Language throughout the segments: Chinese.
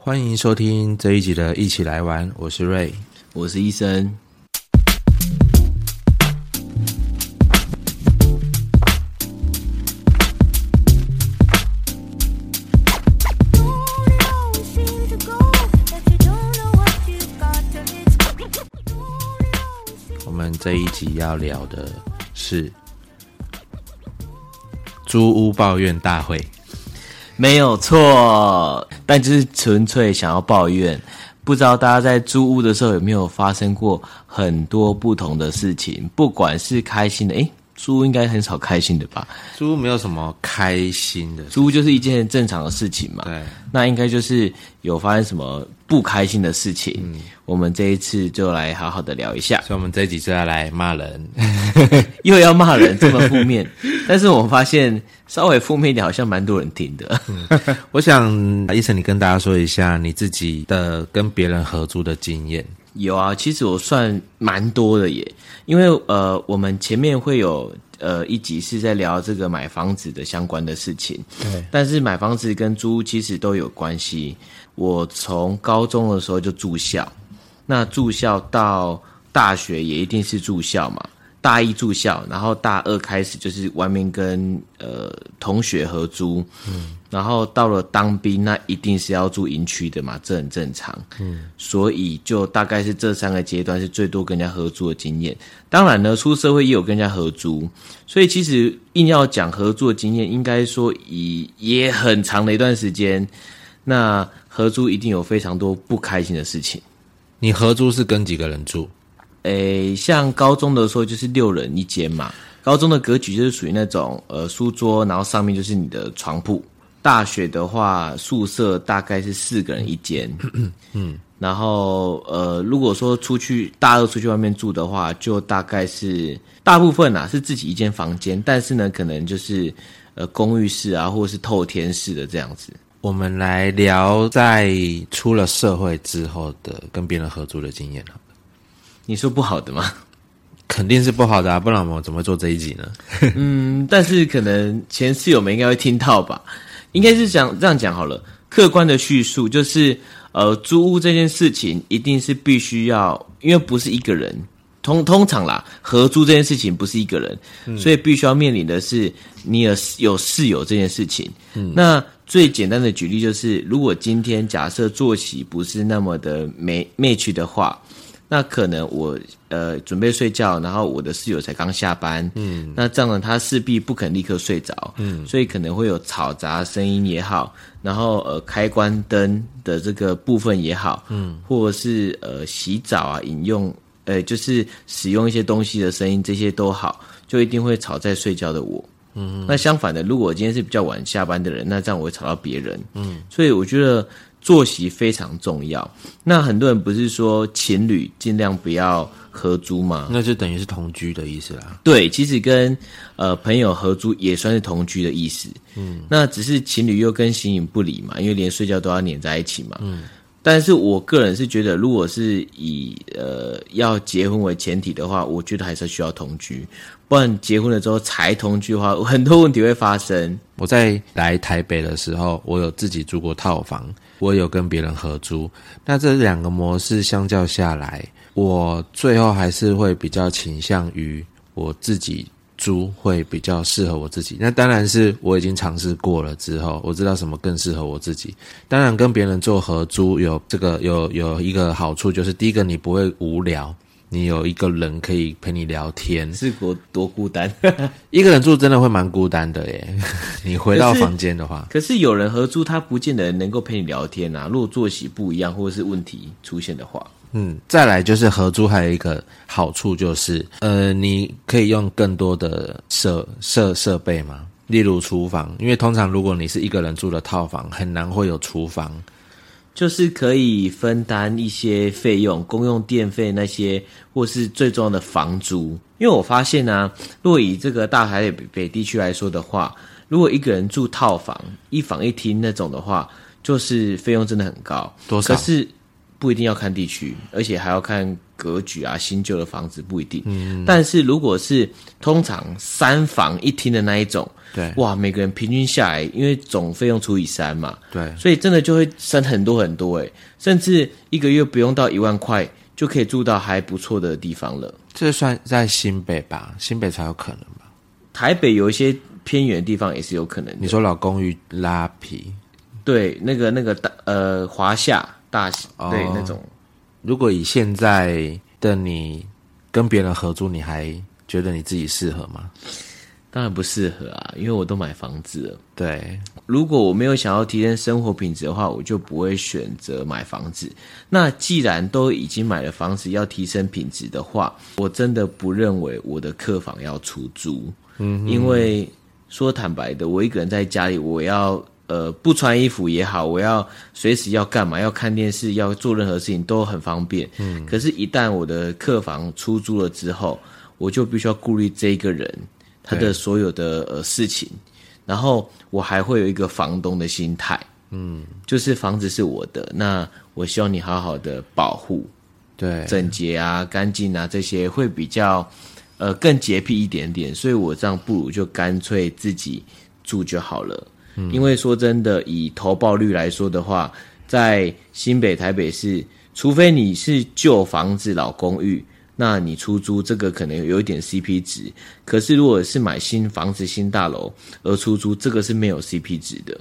欢迎收听这一集的《一起来玩》，我是瑞。我是医生。我们这一集要聊的是租屋抱怨大会。没有错，但就是纯粹想要抱怨。不知道大家在租屋的时候有没有发生过很多不同的事情？不管是开心的，诶，租应该很少开心的吧？租没有什么开心的，租就是一件正常的事情嘛。对，那应该就是有发生什么不开心的事情。嗯，我们这一次就来好好的聊一下。所以，我们这一集就要来骂人，又要骂人，这么负面。但是我发现。稍微负面一点，好像蛮多人听的。我想，医生，你跟大家说一下你自己的跟别人合租的经验。有啊，其实我算蛮多的耶。因为呃，我们前面会有呃一集是在聊这个买房子的相关的事情。对。但是买房子跟租其实都有关系。我从高中的时候就住校，那住校到大学也一定是住校嘛。大一住校，然后大二开始就是外面跟呃同学合租，嗯，然后到了当兵，那一定是要住营区的嘛，这很正常，嗯，所以就大概是这三个阶段是最多跟人家合租的经验。当然呢，出社会也有跟人家合租，所以其实硬要讲合作经验，应该说以也很长的一段时间。那合租一定有非常多不开心的事情。你合租是跟几个人住？诶，像高中的时候就是六人一间嘛，高中的格局就是属于那种呃书桌，然后上面就是你的床铺。大学的话，宿舍大概是四个人一间，嗯，然后呃，如果说出去大二出去外面住的话，就大概是大部分啊是自己一间房间，但是呢，可能就是呃公寓式啊，或者是透天式的这样子。我们来聊在出了社会之后的跟别人合租的经验了。你说不好的吗？肯定是不好的啊，不然我怎么做这一集呢？嗯，但是可能前室友们应该会听到吧？应该是讲这样讲好了。客观的叙述就是，呃，租屋这件事情一定是必须要，因为不是一个人，通通常啦，合租这件事情不是一个人，所以必须要面临的是你有有室友这件事情。那最简单的举例就是，如果今天假设作息不是那么的没 match 的话。那可能我呃准备睡觉，然后我的室友才刚下班，嗯，那这样呢，他势必不肯立刻睡着，嗯，所以可能会有吵杂声音也好，然后呃开关灯的这个部分也好，嗯，或者是呃洗澡啊饮用，呃就是使用一些东西的声音，这些都好，就一定会吵在睡觉的我，嗯，那相反的，如果我今天是比较晚下班的人，那这样我会吵到别人，嗯，所以我觉得。作息非常重要。那很多人不是说情侣尽量不要合租吗？那就等于是同居的意思啦。对，其实跟呃朋友合租也算是同居的意思。嗯，那只是情侣又跟形影不离嘛，因为连睡觉都要黏在一起嘛。嗯，但是我个人是觉得，如果是以呃要结婚为前提的话，我觉得还是需要同居。不然结婚了之后才同居的话，很多问题会发生。我在来台北的时候，我有自己住过套房。我有跟别人合租，那这两个模式相较下来，我最后还是会比较倾向于我自己租会比较适合我自己。那当然是我已经尝试过了之后，我知道什么更适合我自己。当然跟别人做合租有这个有有一个好处，就是第一个你不会无聊。你有一个人可以陪你聊天，是多多孤单。一个人住真的会蛮孤单的耶。你回到房间的话，可是有人合租，他不见得能够陪你聊天啊。如果作息不一样，或者是问题出现的话，嗯，再来就是合租还有一个好处就是，呃，你可以用更多的设设设备嘛，例如厨房，因为通常如果你是一个人住的套房，很难会有厨房。就是可以分担一些费用，公用电费那些，或是最重要的房租。因为我发现呢，如果以这个大台北北地区来说的话，如果一个人住套房，一房一厅那种的话，就是费用真的很高。多少？可是不一定要看地区，而且还要看格局啊，新旧的房子不一定。嗯，但是如果是通常三房一厅的那一种，对，哇，每个人平均下来，因为总费用除以三嘛，对，所以真的就会省很多很多诶，甚至一个月不用到一万块就可以住到还不错的地方了。这算在新北吧？新北才有可能吧？台北有一些偏远的地方也是有可能。你说老公寓拉皮，对，那个那个大呃华夏大型对那种。如果以现在的你跟别人合租，你还觉得你自己适合吗？当然不适合啊，因为我都买房子了。对，如果我没有想要提升生活品质的话，我就不会选择买房子。那既然都已经买了房子，要提升品质的话，我真的不认为我的客房要出租。嗯，因为说坦白的，我一个人在家里，我要呃不穿衣服也好，我要随时要干嘛，要看电视，要做任何事情都很方便。嗯，可是，一旦我的客房出租了之后，我就必须要顾虑这一个人。他的所有的呃事情，然后我还会有一个房东的心态，嗯，就是房子是我的，那我希望你好好的保护，对，整洁啊、干净啊这些会比较呃更洁癖一点点，所以我这样不如就干脆自己住就好了。嗯，因为说真的，以投报率来说的话，在新北、台北市，除非你是旧房子、老公寓。那你出租这个可能有一点 CP 值，可是如果是买新房子、新大楼而出租，这个是没有 CP 值的。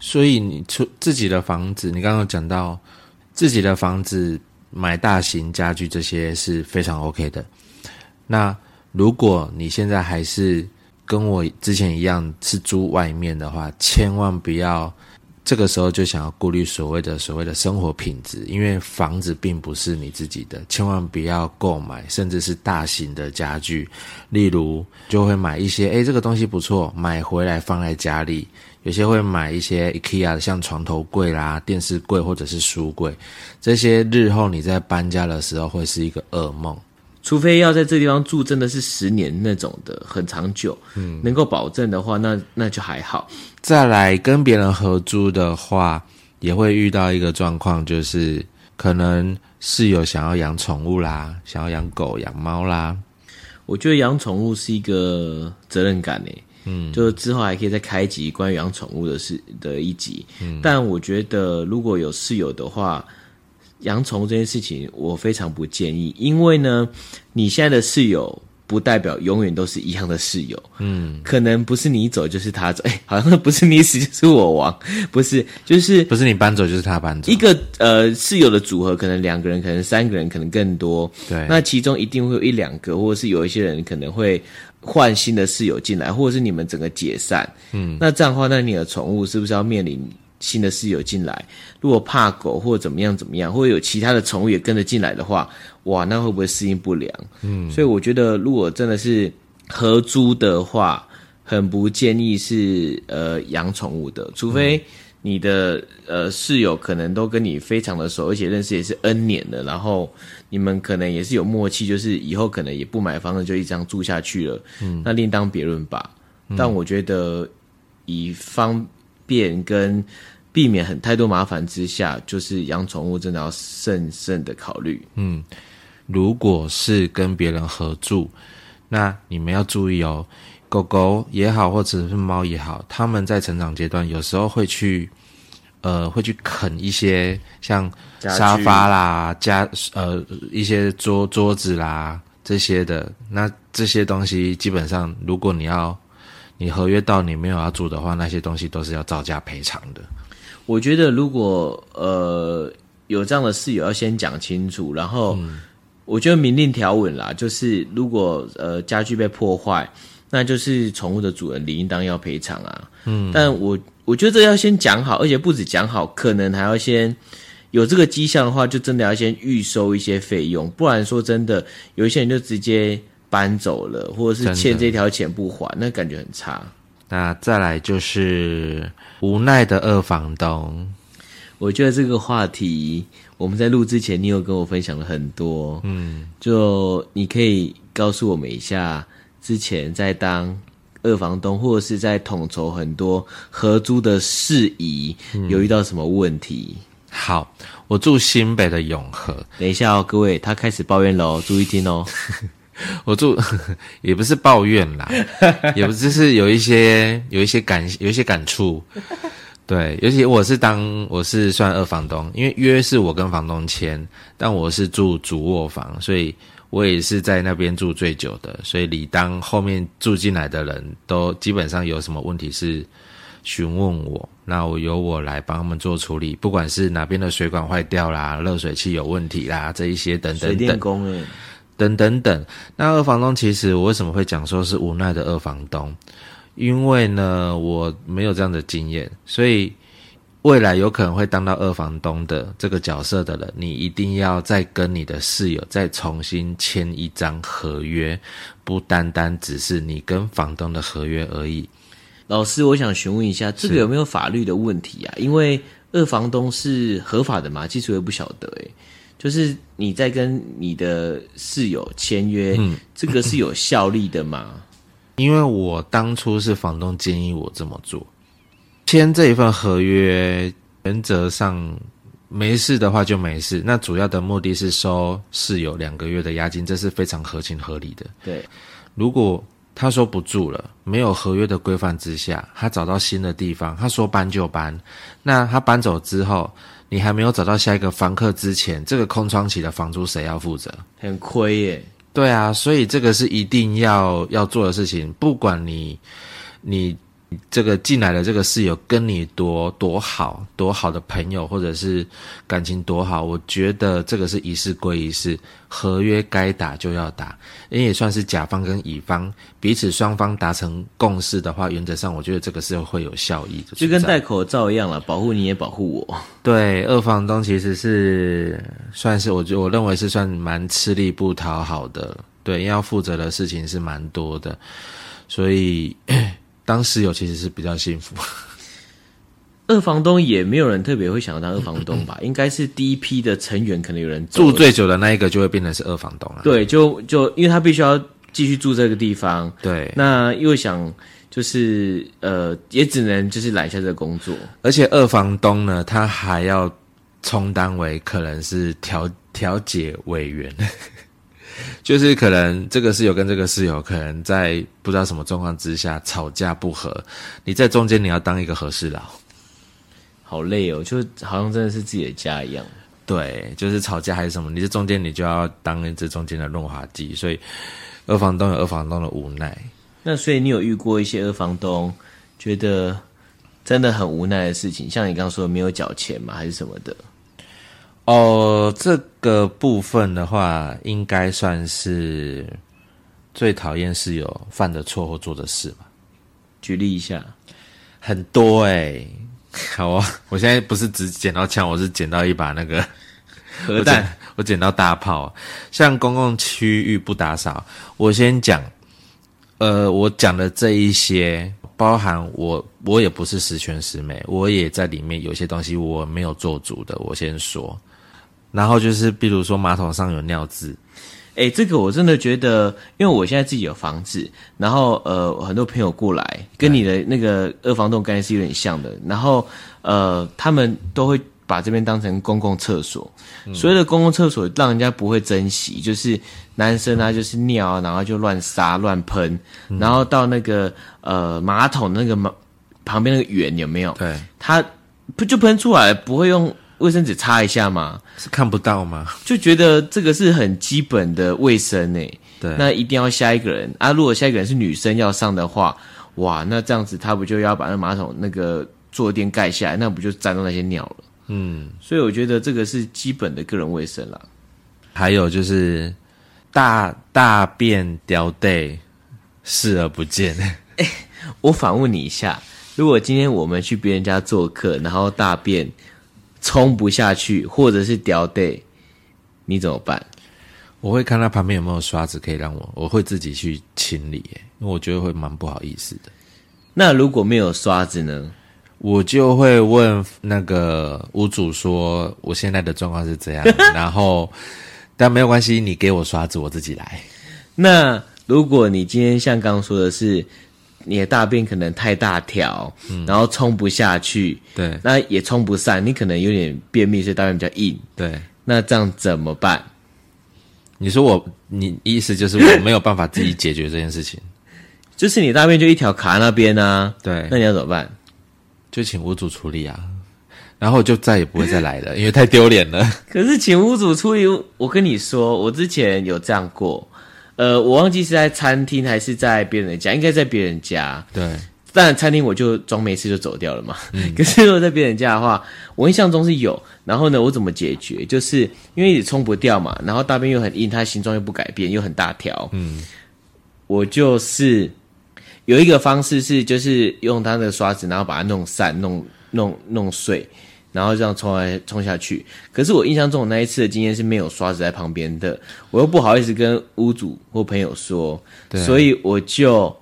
所以你出自己的房子，你刚刚讲到自己的房子买大型家具这些是非常 OK 的。那如果你现在还是跟我之前一样是租外面的话，千万不要。这个时候就想要顾虑所谓的所谓的生活品质，因为房子并不是你自己的，千万不要购买，甚至是大型的家具，例如就会买一些，诶，这个东西不错，买回来放在家里。有些会买一些 IKEA 的，像床头柜啦、电视柜或者是书柜，这些日后你在搬家的时候会是一个噩梦。除非要在这地方住，真的是十年那种的，很长久，嗯，能够保证的话，那那就还好。再来跟别人合租的话，也会遇到一个状况，就是可能室友想要养宠物啦，想要养狗、养猫啦。我觉得养宠物是一个责任感诶，嗯，就之后还可以再开一集关于养宠物的事的一集。嗯，但我觉得如果有室友的话。养宠物这件事情，我非常不建议，因为呢，你现在的室友不代表永远都是一样的室友，嗯，可能不是你走就是他走，哎，好像不是你死就是我亡，不是，就是不是你搬走就是他搬走，一个呃室友的组合，可能两个人，可能三个人，可能更多，对，那其中一定会有一两个，或者是有一些人可能会换新的室友进来，或者是你们整个解散，嗯，那这样的话，那你的宠物是不是要面临？新的室友进来，如果怕狗或者怎么样怎么样，或者有其他的宠物也跟着进来的话，哇，那会不会适应不良？嗯，所以我觉得，如果真的是合租的话，很不建议是呃养宠物的，除非你的呃室友可能都跟你非常的熟，而且认识也是 N 年的，然后你们可能也是有默契，就是以后可能也不买房子就一直这样住下去了，嗯，那另当别论吧。但我觉得以方。便跟避免很太多麻烦之下，就是养宠物真的要慎慎的考虑。嗯，如果是跟别人合住，那你们要注意哦，狗狗也好，或者是猫也好，它们在成长阶段有时候会去，呃，会去啃一些像沙发啦、家呃一些桌桌子啦这些的。那这些东西基本上，如果你要。你合约到你没有要住的话，那些东西都是要照价赔偿的。我觉得如果呃有这样的室友，要先讲清楚。然后我觉得明令条文啦，就是如果呃家具被破坏，那就是宠物的主人理应当要赔偿啊。嗯，但我我觉得这要先讲好，而且不止讲好，可能还要先有这个迹象的话，就真的要先预收一些费用，不然说真的，有一些人就直接。搬走了，或者是欠这条钱不还，那感觉很差。那再来就是无奈的二房东。我觉得这个话题，我们在录之前，你有跟我分享了很多。嗯，就你可以告诉我们一下，之前在当二房东，或者是在统筹很多合租的事宜，有遇到什么问题？好，我住新北的永和，等一下哦，各位，他开始抱怨喽，注意听哦。我住 也不是抱怨啦，也不就是有一些有一些感有一些感触。对，尤其我是当我是算二房东，因为约是我跟房东签，但我是住主卧房，所以我也是在那边住最久的，所以理当后面住进来的人都基本上有什么问题是询问我，那我由我来帮他们做处理，不管是哪边的水管坏掉啦、热水器有问题啦，这一些等等水电等工哎，等等等。那二房东其实我为什么会讲说是无奈的二房东？因为呢，我没有这样的经验，所以未来有可能会当到二房东的这个角色的人，你一定要再跟你的室友再重新签一张合约，不单单只是你跟房东的合约而已。老师，我想询问一下，这个有没有法律的问题啊？因为二房东是合法的嘛？其实我也不晓得诶、就是你在跟你的室友签约，嗯这个是有效力的吗？因为我当初是房东建议我这么做，签这一份合约，原则上没事的话就没事。那主要的目的是收室友两个月的押金，这是非常合情合理的。对，如果他说不住了，没有合约的规范之下，他找到新的地方，他说搬就搬。那他搬走之后，你还没有找到下一个房客之前，这个空窗期的房租谁要负责？很亏耶。对啊，所以这个是一定要要做的事情，不管你你这个进来的这个室友跟你多多好多好的朋友，或者是感情多好，我觉得这个是一事归一事，合约该打就要打，因为也算是甲方跟乙方彼此双方达成共识的话，原则上我觉得这个是会有效益的，就跟戴口罩一样了，保护你也保护我。对，二房东其实是算是我我认为是算蛮吃力不讨好的，对，要负责的事情是蛮多的，所以当室友其实是比较幸福。二房东也没有人特别会想要当二房东吧？应该是第一批的成员，可能有人住最久的那一个就会变成是二房东了。对，就就因为他必须要继续住这个地方，对，那又想就是呃，也只能就是揽下这个工作。而且二房东呢，他还要充当为可能是调调解委员，就是可能这个室友跟这个室友可能在不知道什么状况之下吵架不和，你在中间你要当一个和事佬。好累哦，就好像真的是自己的家一样。对，就是吵架还是什么，你这中间你就要当这中间的润滑剂，所以二房东有二房东的无奈。那所以你有遇过一些二房东觉得真的很无奈的事情，像你刚刚说的没有缴钱嘛，还是什么的？哦，这个部分的话，应该算是最讨厌室友犯的错或做的事吧。举例一下，很多哎、好啊，我现在不是只捡到枪，我是捡到一把那个核弹，我捡，我捡到大炮。像公共区域不打扫，我先讲，呃，我讲的这一些，包含我，我也不是十全十美，我也在里面有些东西我没有做足的，我先说。然后就是，比如说马桶上有尿渍，哎、这个我真的觉得，因为我现在自己有房子，然后呃，很多朋友过来，跟你的那个二房东概念是有点像的，然后呃，他们都会把这边当成公共厕所，所谓的公共厕所让人家不会珍惜，就是男生啊，就是尿啊，然后就乱撒乱喷，然后到那个呃马桶那个马旁边那个圆有没有？对，他不就喷出来，不会用卫生纸擦一下吗？是看不到吗？就觉得这个是很基本的卫生诶、对，那一定要下一个人啊！如果下一个人是女生要上的话，哇，那这样子他不就要把那马桶那个坐垫盖下来，那不就沾到那些尿了？嗯，所以我觉得这个是基本的个人卫生啦。还有就是大大便掉地视而不见，我反问你一下，如果今天我们去别人家做客，然后大便冲不下去，或者是掉队，你怎么办？我会看他旁边有没有刷子可以让我，我会自己去清理，耶因为我觉得会蛮不好意思的。那如果没有刷子呢？我就会问那个屋主说，我现在的状况是这样，然后但没有关系，你给我刷子，我自己来。那如果你今天像刚刚说的是你的大便可能太大条，然后冲不下去，对那也冲不散，你可能有点便秘，所以大便比较硬。对，那这样怎么办？你说我，你意思就是我没有办法自己解决这件事情，就是你大便就一条卡在那边啊，对那，你要怎么办？就请屋主处理啊，然后就再也不会再来了，因为太丢脸了。可是请屋主处理，我跟你说，我之前有这样过，呃，我忘记是在餐厅还是在别人的家，应该在别人家。对，但，餐厅我就装没事就走掉了嘛。可是如果在别人家的话，我印象中是有。然后呢，我怎么解决？就是因为你冲不掉嘛，然后大便又很硬，它形状又不改变，又很大条。嗯，我就是有一个方式是，就是用它的刷子，然后把它弄散、弄弄弄碎，然后这样冲来冲下去。可是我印象中我那一次的经验是没有刷子在旁边的，我又不好意思跟屋主或朋友说，对所以我就。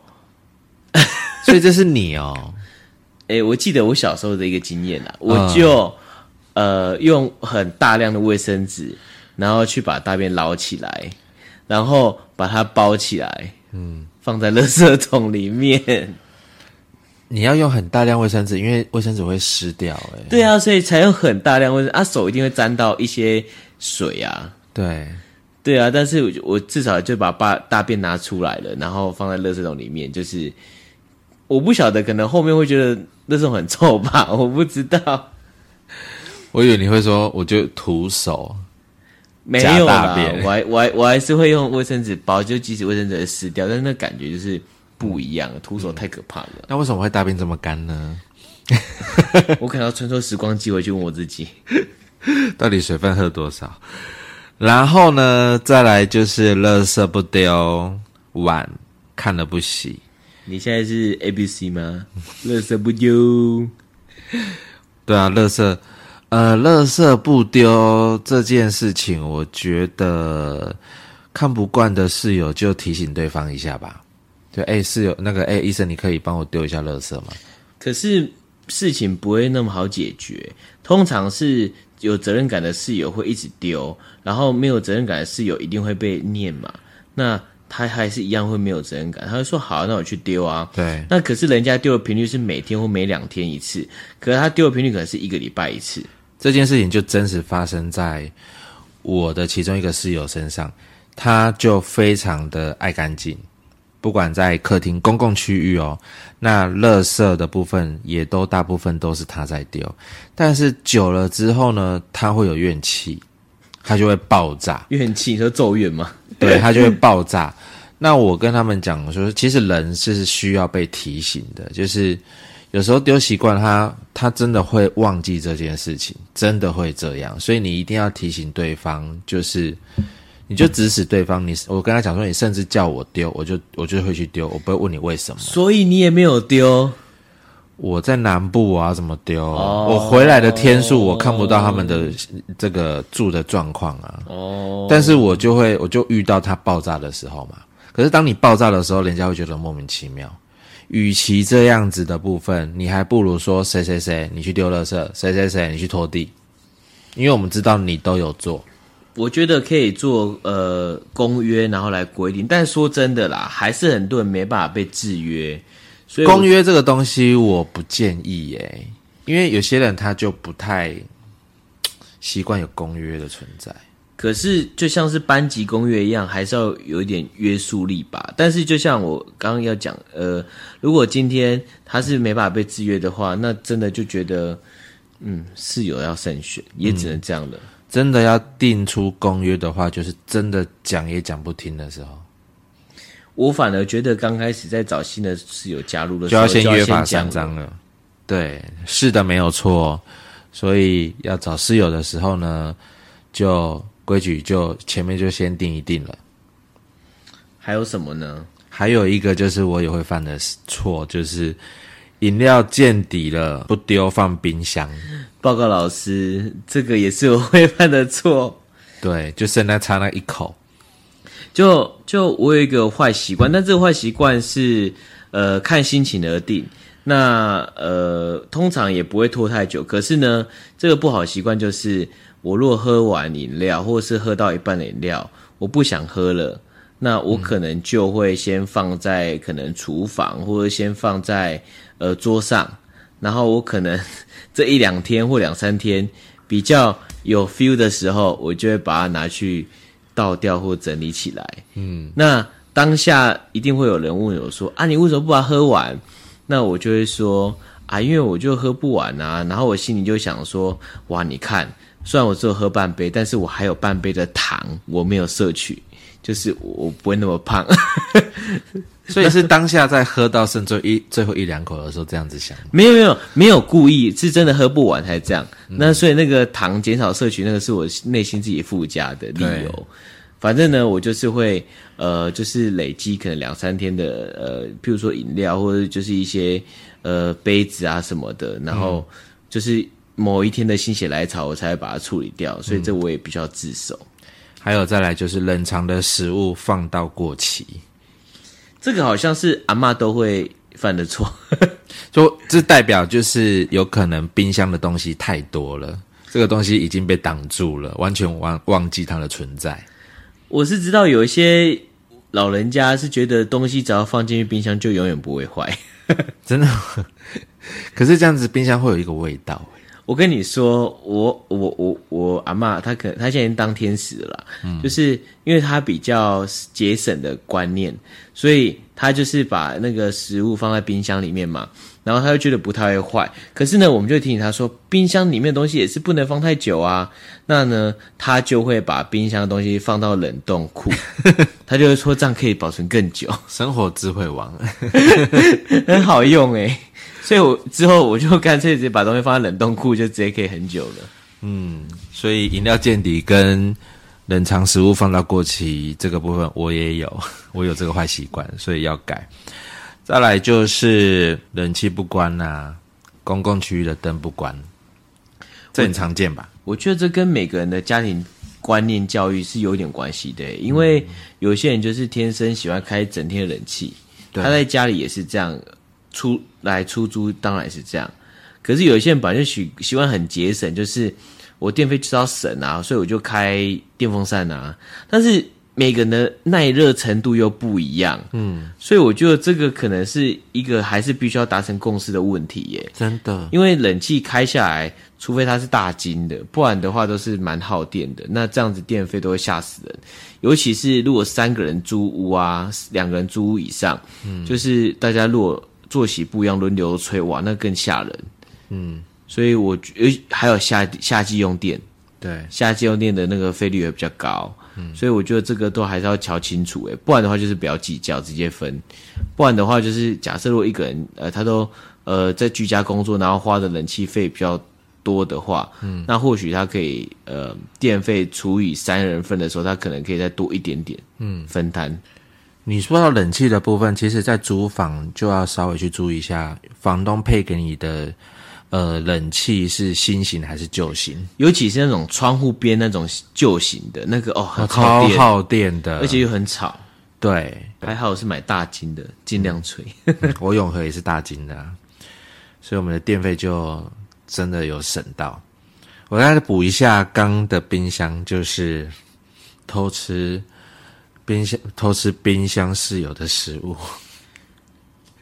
所以这是你哦，哎，我记得我小时候的一个经验啦，我就、呃用很大量的卫生纸，然后去把大便捞起来，然后把它包起来，嗯，放在垃圾桶里面。你要用很大量卫生纸，因为卫生纸会湿掉、哎，对啊，所以才用很大量卫生啊，手一定会沾到一些水啊。对，对啊，但是我我至少就把大大便拿出来了，然后放在垃圾桶里面。就是我不晓得，可能后面会觉得垃圾桶很臭吧，我不知道。我以为你会说，我就徒手，没有啦大便，我还我还我还是会用卫生纸包，就即使卫生纸会湿掉，但是那感觉就是不一样，徒手太可怕了。那为什么会大便这么干呢？我可能要穿梭时光机回去问我自己。到底水分喝多少？然后呢，再来就是垃圾不丢，碗看了不洗。你现在是 A B C 吗？垃圾不丢，对啊，垃圾，呃，垃圾不丢这件事情，我觉得看不惯的室友就提醒对方一下吧。就哎，室友，那个哎，医生，你可以帮我丢一下垃圾吗？可是事情不会那么好解决。通常是有责任感的室友会一直丢，然后没有责任感的室友一定会被念嘛。那他还是一样会没有责任感，他会说好，那我去丢啊。对，那可是人家丢的频率是每天或每两天一次，可是他丢的频率可能是一个礼拜一次。这件事情就真实发生在我的其中一个室友身上，他就非常的爱干净，不管在客厅公共区域哦，那垃圾的部分也都大部分都是他在丢，但是久了之后呢，他会有怨气，他就会爆炸，怨气，你说咒怨吗？对他就会爆炸。那我跟他们讲说，其实人是需要被提醒的，就是有时候丢习惯他，他真的会忘记这件事情，真的会这样，所以你一定要提醒对方，就是你就指使对方，你我跟他讲说，你甚至叫我丢，我就我就会去丢，我不会问你为什么。所以你也没有丢，我在南部我要怎么丢？哦我回来的天数我看不到他们的这个住的状况啊。哦，但是我就会，我就遇到它爆炸的时候嘛。可是当你爆炸的时候，人家会觉得莫名其妙。与其这样子的部分，你还不如说谁谁谁你去丢垃圾，谁谁谁你去拖地，因为我们知道你都有做。我觉得可以做呃公约，然后来规定。但说真的啦，还是很多人没办法被制约。所以公约这个东西我不建议耶，因为有些人他就不太习惯有公约的存在。可是就像是班级公约一样，还是要有一点约束力吧。但是就像我刚刚要讲，呃，如果今天他是没办法被制约的话，那真的就觉得，嗯，室友要慎选，也只能这样了。真的要定出公约的话，就是真的讲也讲不听的时候，我反而觉得刚开始在找新的室友加入的时候，就要先约法三章了。对，是的，没有错。所以要找室友的时候呢，就规矩就前面就先定一定了。还有什么呢？还有一个就是我也会犯的错，就是饮料见底了不丢，放冰箱。报告老师，这个也是我会犯的错。对，就剩那差那一口。就就我有一个坏习惯，但这个坏习惯是呃看心情而定。那呃通常也不会拖太久，可是呢，这个不好习惯就是我若喝完饮料，或是喝到一半的饮料，我不想喝了，那我可能就会先放在可能厨房，或者先放在呃桌上，然后我可能 这一两天或两三天比较有 feel 的时候，我就会把它拿去倒掉或整理起来。嗯，那当下一定会有人问我说：“啊，你为什么不把它喝完？”那我就会说：“啊，因为我就喝不完啊。”然后我心里就想说：“哇，你看，虽然我只有喝半杯，但是我还有半杯的糖我没有摄取。”就是我不会那么胖，所以是当下在喝到剩最一最后一两口的时候这样子想。没有没有没有故意，是真的喝不完才这样。那所以那个糖减少摄取，那个是我内心自己附加的理由。反正呢，我就是会呃，就是累积可能两三天的呃，譬如说饮料或者就是一些呃杯子啊什么的，然后就是某一天的心血来潮，我才会把它处理掉。所以这我也必须要自首。还有再来就是冷藏的食物放到过期，这个好像是阿妈都会犯的错，就这代表就是有可能冰箱的东西太多了，这个东西已经被挡住了，完全忘忘记它的存在。我是知道有一些老人家是觉得东西只要放进去冰箱就永远不会坏，真的。可是这样子冰箱会有一个味道。我跟你说，我我我我阿妈，她可她现在当天使了，就是因为她比较节省的观念，所以他就是把那个食物放在冰箱里面嘛，然后他就觉得不太会坏。可是呢，我们就提醒他说，冰箱里面的东西也是不能放太久啊。那呢，他就会把冰箱的东西放到冷冻库，他就会说这样可以保存更久。生活智慧王，很好用诶。所以，我之后我就干脆直接把东西放在冷冻库，就直接可以很久了。嗯，所以饮料见底跟冷藏食物放到过期这个部分，我也有，我有这个坏习惯，所以要改。再来就是冷气不关呐，公共区域的灯不关，这很常见吧？我觉得这跟每个人的家庭观念教育是有点关系的，因为有些人就是天生喜欢开整天的冷气，他在家里也是这样。出来出租当然是这样，可是有一些人本来就喜喜欢很节省，就是我电费就是要省啊，所以我就开电风扇啊。但是每个人的耐热程度又不一样，嗯，所以我觉得这个可能是一个还是必须要达成共识的问题耶。真的，因为冷气开下来，除非它是大金的，不然的话都是蛮耗电的。那这样子电费都会吓死人，尤其是如果三个人租屋啊，两个人租屋以上，嗯，就是大家如果。作息不一样，轮流吹，哇，那更吓人。嗯，所以我觉还有夏夏季用电，对，夏季用电的那个费率也比较高。嗯，所以我觉得这个都还是要瞧清楚，诶，不然的话就是不要计较，直接分。不然的话就是假设如果一个人，呃，他都呃在居家工作，然后花的冷气费比较多的话，嗯，那或许他可以呃电费除以三人份的时候，他可能可以再多一点点，嗯，分摊。你说到冷气的部分，其实，在租房就要稍微去注意一下，房东配给你的呃冷气是新型还是旧型，尤其是那种窗户边那种旧型的那个哦，超耗电的，而且又很吵。对，还好我是买大金的，尽量吹。我永和也是大金的，所以我们的电费就真的有省到。我再补一下，刚的冰箱就是偷吃。冰箱偷吃冰箱室友的食物，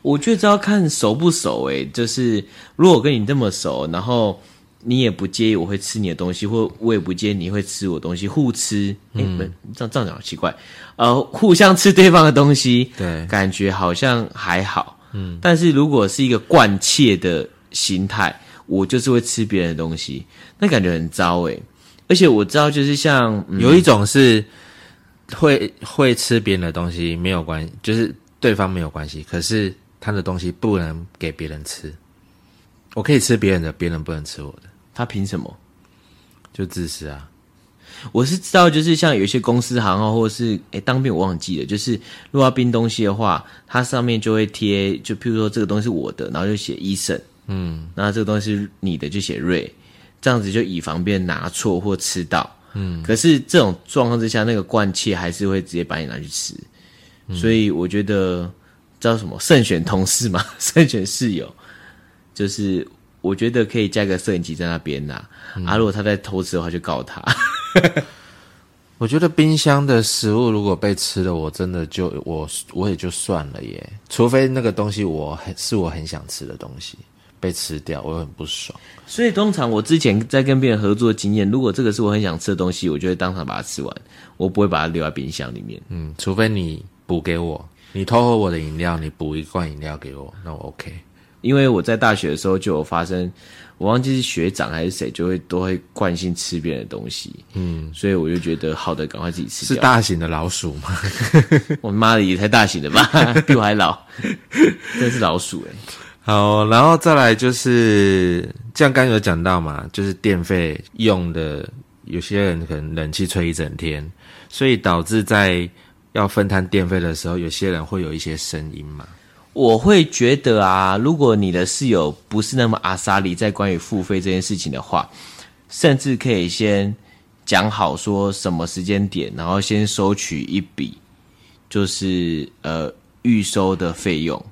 我觉得这要看熟不熟诶。就是如果跟你这么熟，然后你也不介意我会吃你的东西，或我也不介意你会吃我东西，互吃，嗯，这样这样讲好奇怪，呃，互相吃对方的东西，对，感觉好像还好，嗯。但是如果是一个惯窃的心态，我就是会吃别人的东西，那感觉很糟诶。而且我知道，就是像有一种是。会会吃别人的东西没有关系，就是对方没有关系。可是他的东西不能给别人吃，我可以吃别人的，别人不能吃我的。他凭什么？就自私啊！我是知道，就是像有一些公司行号，或者是诶当兵我忘记了，就是如果要冰东西的话，它上面就会贴，就譬如说这个东西是我的，然后就写医生，嗯，那这个东西是你的就写瑞，这样子就以防别人拿错或吃到。嗯，可是这种状况之下，那个惯窃还是会直接把你拿去吃，所以我觉得叫什么？慎选同事嘛，慎选室友，就是我觉得可以加个摄影机在那边呐，啊，如果他在偷吃的话，就告他。我觉得冰箱的食物如果被吃了，我真的就我我也就算了耶，除非那个东西我很是我很想吃的东西被吃掉，我很不爽。所以通常我之前在跟别人合作的经验，如果这个是我很想吃的东西，我就会当场把它吃完，我不会把它留在冰箱里面。嗯，除非你补给我，你偷喝我的饮料，你补一罐饮料给我，那我 OK。因为我在大学的时候就有发生，我忘记是学长还是谁，就会都会惯性吃别人的东西，嗯，所以我就觉得好的赶快自己吃是。大型的老鼠吗？我 妈的也太大型了吧，比我还老，真是老鼠哎、好，然后再来就是，像刚刚有讲到嘛，就是电费用的，有些人可能冷气吹一整天，所以导致在要分摊电费的时候，有些人会有一些声音嘛。我会觉得啊，如果你的室友不是那么阿萨里，在关于付费这件事情的话，甚至可以先讲好说什么时间点，然后先收取一笔，就是呃预收的费用，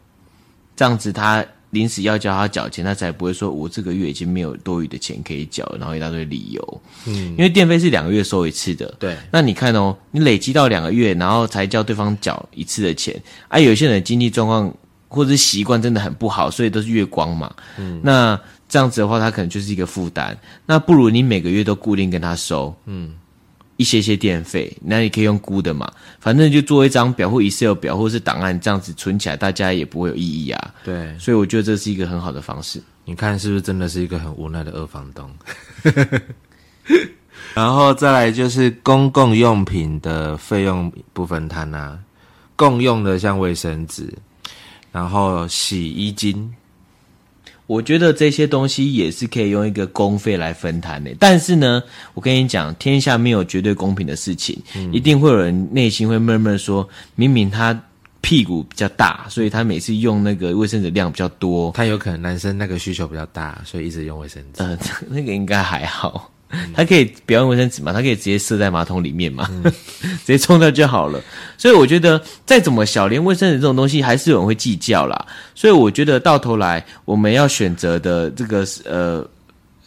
这样子他临时要叫他缴钱，他才不会说我这个月已经没有多余的钱可以缴，然后一大堆理由。嗯，因为电费是两个月收一次的，对，那你看哦，你累积到两个月，然后才叫对方缴一次的钱，啊，有些人的经济状况或者是习惯真的很不好，所以都是月光嘛。嗯，那这样子的话，他可能就是一个负担。那不如你每个月都固定跟他收，嗯，一些些电费，那你可以用估的嘛，反正就做一张表或 Excel 表或是档案，这样子存起来，大家也不会有异议啊。对，所以我觉得这是一个很好的方式。你看是不是真的是一个很无奈的二房东？然后再来就是公共用品的费用不分摊啊，共用的像卫生纸，然后洗衣精，我觉得这些东西也是可以用一个公费来分摊的，但是呢，我跟你讲，天下没有绝对公平的事情，一定会有人内心会闷闷说，明明他屁股比较大，所以他每次用那个卫生纸量比较多，他有可能男生那个需求比较大，所以一直用卫生纸。呃，那个应该还好。他可以不要用卫生纸嘛？它可以直接射在马桶里面嘛？直接冲掉就好了。所以我觉得再怎么小，连卫生纸这种东西还是有人会计较啦。所以我觉得到头来我们要选择的这个呃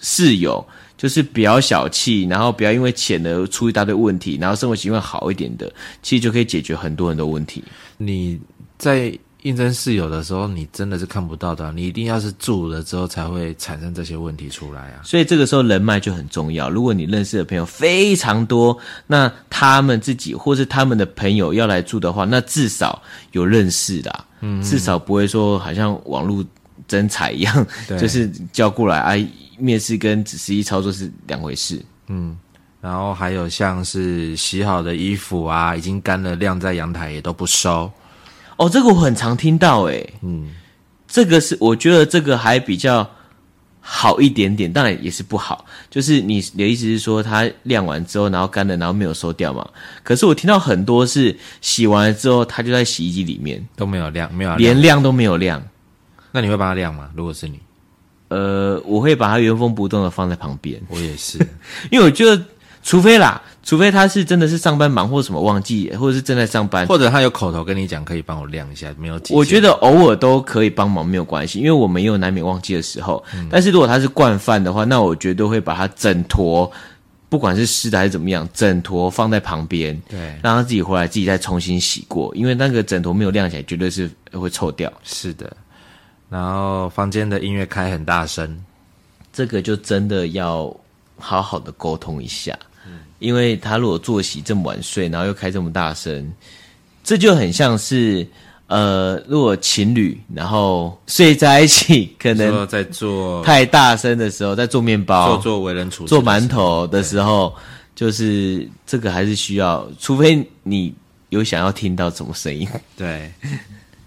室友，就是比较小气，然后不要因为钱而出一大堆问题，然后生活习惯好一点的，其实就可以解决很多很多问题。你在应征室友的时候，你真的是看不到的啊、你一定要是住了之后才会产生这些问题出来啊。所以这个时候人脉就很重要。如果你认识的朋友非常多，那他们自己或是他们的朋友要来住的话，那至少有认识的，嗯，至少不会说好像网络征才一样，就是叫过来啊，面试跟实际操作是两回事。嗯然后还有像是洗好的衣服啊，已经干了晾在阳台也都不收。哦，这个我很常听到、诶，嗯，这个是我觉得这个还比较好一点点，当然也是不好。就是你的意思是说，它晾完之后，然后干了，然后没有收掉嘛？可是我听到很多是洗完了之后，它就在洗衣机里面，都没有晾，没有晾连晾都没有晾。那你会帮它晾吗？如果是你，呃，我会把它原封不动的放在旁边，我也是。因为我觉得，除非啦，除非他是真的是上班忙或什么忘记，或者是正在上班，或者他有口头跟你讲，可以帮我晾一下，没有。我觉得偶尔都可以帮忙，没有关系，因为我们也有难免忘记的时候。但是如果他是惯犯的话，那我绝对会把他整坨，不管是湿的还是怎么样，整坨放在旁边，对，让他自己回来自己再重新洗过，因为那个枕头没有晾起来，绝对是会臭掉。是的。然后房间的音乐开很大声，这个就真的要好好的沟通一下，因为他如果作息这么晚睡，然后又开这么大声，这就很像是呃，如果情侣然后睡在一起，可能在做太大声的时候，在做面包、做做为人处事做馒头的时候，就是这个还是需要，除非你有想要听到什么声音。对，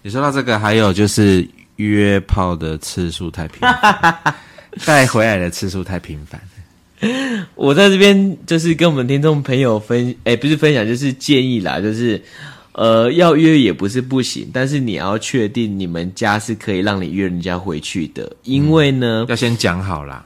你说到这个，还有就是约炮的次数太频繁，带回来的次数太频繁。我在这边就是跟我们听众朋友分，哎、不是分享，就是建议啦，就是呃，要约也不是不行，但是你要确定你们家是可以让你约人家回去的，因为呢，要先讲好啦。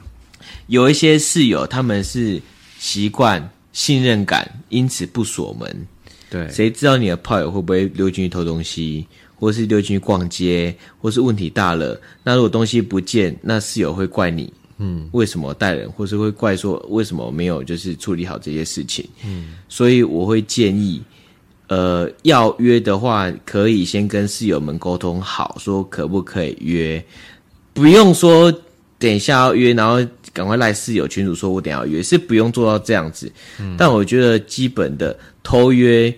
有一些室友他们是习惯信任感，因此不锁门，对，谁知道你的炮友会不会溜进去偷东西，或是溜进去逛街，或是问题大了，那如果东西不见，那室友会怪你，嗯，为什么带人，或是会怪说为什么没有就是处理好这些事情，嗯，所以我会建议，呃，要约的话，可以先跟室友们沟通好，说可不可以约，不用说等一下要约，然后赶快赖室友群主说我等下要约，是不用做到这样子，嗯，但我觉得基本的偷约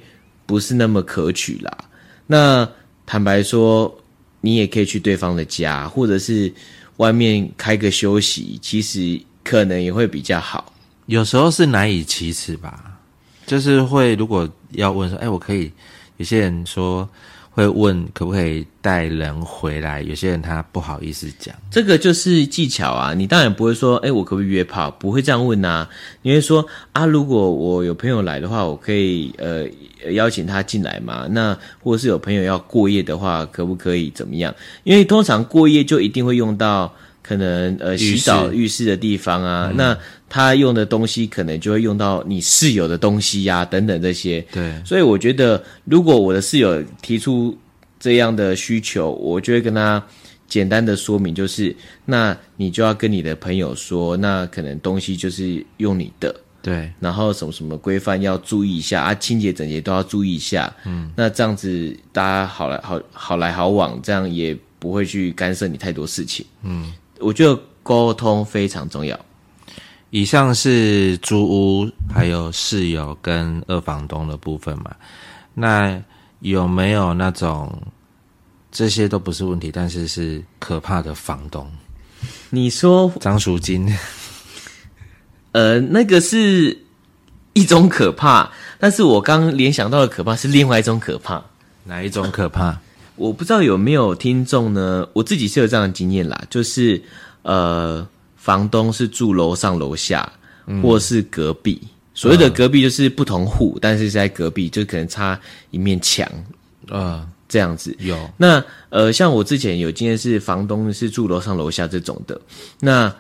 不是那么可取啦。那坦白说，你也可以去对方的家，或者是。外面开个休息，其实可能也会比较好。有时候是难以启齿吧，就是会如果要问说，哎，我可以？有些人说会问可不可以带人回来，有些人他不好意思讲。这个就是技巧啊，你当然不会说，哎，我可不可以约炮？不会这样问啊。你会说啊，如果我有朋友来的话，我可以呃邀请他进来嘛？那或者是有朋友要过夜的话，可不可以怎么样？因为通常过夜就一定会用到。可能呃洗澡浴室的地方啊，那他用的东西可能就会用到你室友的东西呀，等等这些。对，所以我觉得如果我的室友提出这样的需求，我就会跟他简单的说明，就是那你就要跟你的朋友说，那可能东西就是用你的，对，然后什么什么规范要注意一下啊，清洁整洁都要注意一下。嗯，那这样子大家好来好好来好往，这样也不会去干涉你太多事情。嗯。我觉得沟通非常重要。以上是租屋还有室友跟二房东的部分嘛？那有没有那种这些都不是问题，但是是可怕的房东？你说张淑金？呃，那个是一种可怕，但是我刚联想到的可怕是另外一种可怕。哪一种可怕？我不知道有没有听众呢？我自己是有这样的经验啦，就是呃，房东是住楼上楼下，或是隔壁。所谓的隔壁就是不同户，但是是在隔壁，就可能差一面墙，啊，这样子。有那呃，像我之前有经验是房东是住楼上楼下这种的，那。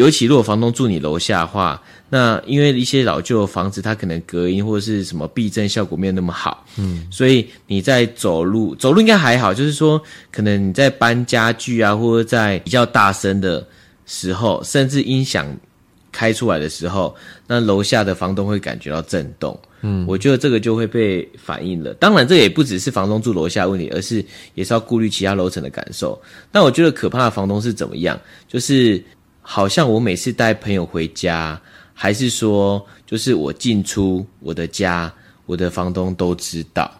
尤其如果房东住你楼下的话，那因为一些老旧的房子，它可能隔音或者是什么避震效果没有那么好，嗯，所以你在走路走路应该还好，就是说可能你在搬家具啊，或者在比较大声的时候，甚至音响开出来的时候，那楼下的房东会感觉到震动，嗯，我觉得这个就会被反映了。当然，这也不只是房东住楼下问题，而是也是要顾虑其他楼层的感受。但我觉得可怕的房东是怎么样，就是。好像我每次带朋友回家，还是说，就是我进出我的家，我的房东都知道，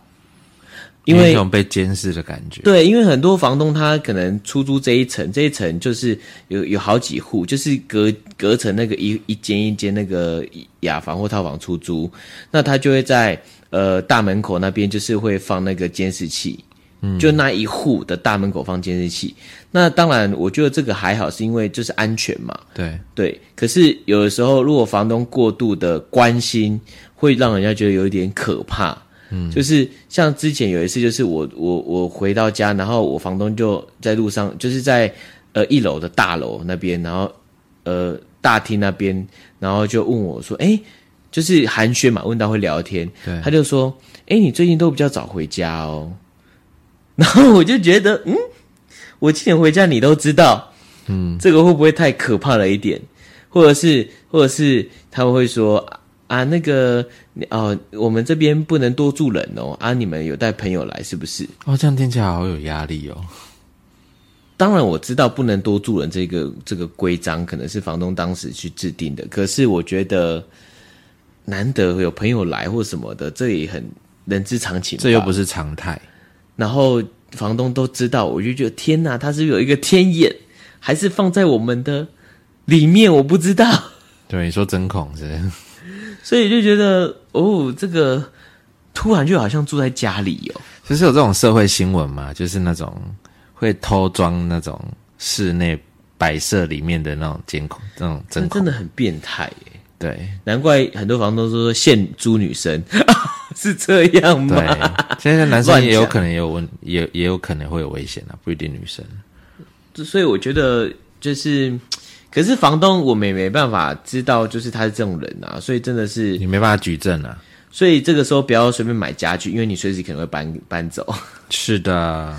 因为一种被监视的感觉。对，因为很多房东他可能出租这一层，这一层就是有有好几户，就是隔隔成那个一一间一间那个雅房或套房出租，那他就会在呃大门口那边就是会放那个监视器。就那一户的大门口放监视器，那当然我觉得这个还好，是因为就是安全嘛。对对，可是有的时候如果房东过度的关心，会让人家觉得有一点可怕。嗯，就是像之前有一次，就是我我我回到家，然后我房东就在路上，就是在呃一楼的大楼那边，然后呃大厅那边，然后就问我说：“哎，就是寒暄嘛，问到会聊天。”对，他就说：“哎，你最近都比较早回家哦。”然后我就觉得，嗯，我几点回家你都知道，嗯，这个会不会太可怕了一点？或者是，或者是他们会说啊，那个哦，我们这边不能多住人哦，啊，你们有带朋友来是不是？哦，这样听起来好有压力哦。当然我知道不能多住人这个这个规章可能是房东当时去制定的，可是我觉得难得有朋友来或什么的，这也很人之常情，这又不是常态。然后房东都知道，我就觉得天哪，他是有一个天眼，还是放在我们的里面？我不知道。对，你说针孔是，所以就觉得哦，这个突然就好像住在家里哦。就是有这种社会新闻嘛，就是那种会偷装那种室内摆设里面的那种监控，那种针孔真的很变态耶。对，难怪很多房东说限租女生。是这样吗？对，现在男生也有可能有问，也也有可能会有危险啊，不一定女生。所以我觉得就是，可是房东我们也没办法知道，就是他是这种人啊，所以真的是你没办法举证啊。所以这个时候不要随便买家具，因为你随时可能会搬搬走。是的，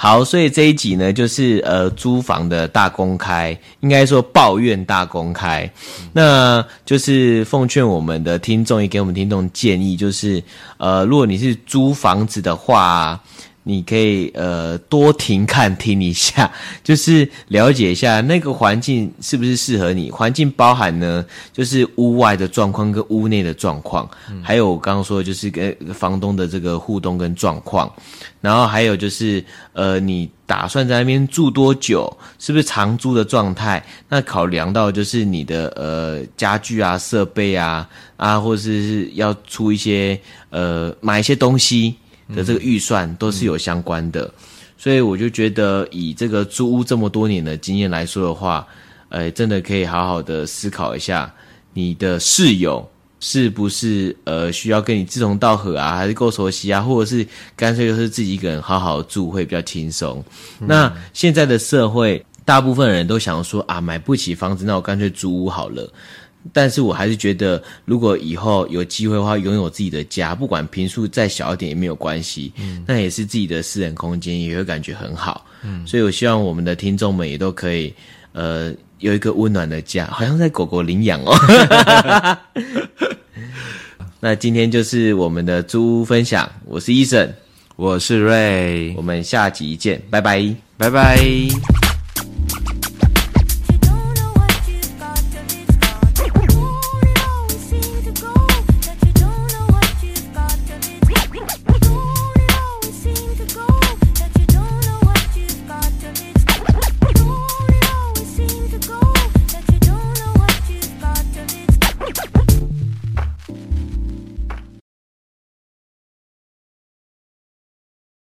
好，所以这一集呢，就是呃租房的大公开，应该说抱怨大公开。那就是奉劝我们的听众，也给我们听众建议，就是呃，如果你是租房子的话。你可以呃多停看听一下，就是了解一下那个环境是不是适合你。环境包含呢，就是屋外的状况跟屋内的状况，还有我刚刚说的就是跟房东的这个互动跟状况，然后还有就是呃你打算在那边住多久，是不是长租的状态？那考量到就是你的呃家具啊、设备啊啊，或者是要出一些呃买一些东西。的这个预算都是有相关的，所以我就觉得以这个租屋这么多年的经验来说的话，呃，真的可以好好的思考一下，你的室友是不是呃需要跟你志同道合啊，还是够熟悉啊，或者是干脆就是自己一个人好好住会比较轻松。那现在的社会，大部分人都想说啊，买不起房子，那我干脆租屋好了。但是我还是觉得，如果以后有机会的话，拥有自己的家，不管平数再小一点也没有关系，那也是自己的私人空间，也会感觉很好。嗯，所以我希望我们的听众们也都可以，呃，有一个温暖的家，好像在狗狗领养哦。那今天就是我们的租屋分享，我是伊森，我是瑞，我们下集见，拜拜，拜拜。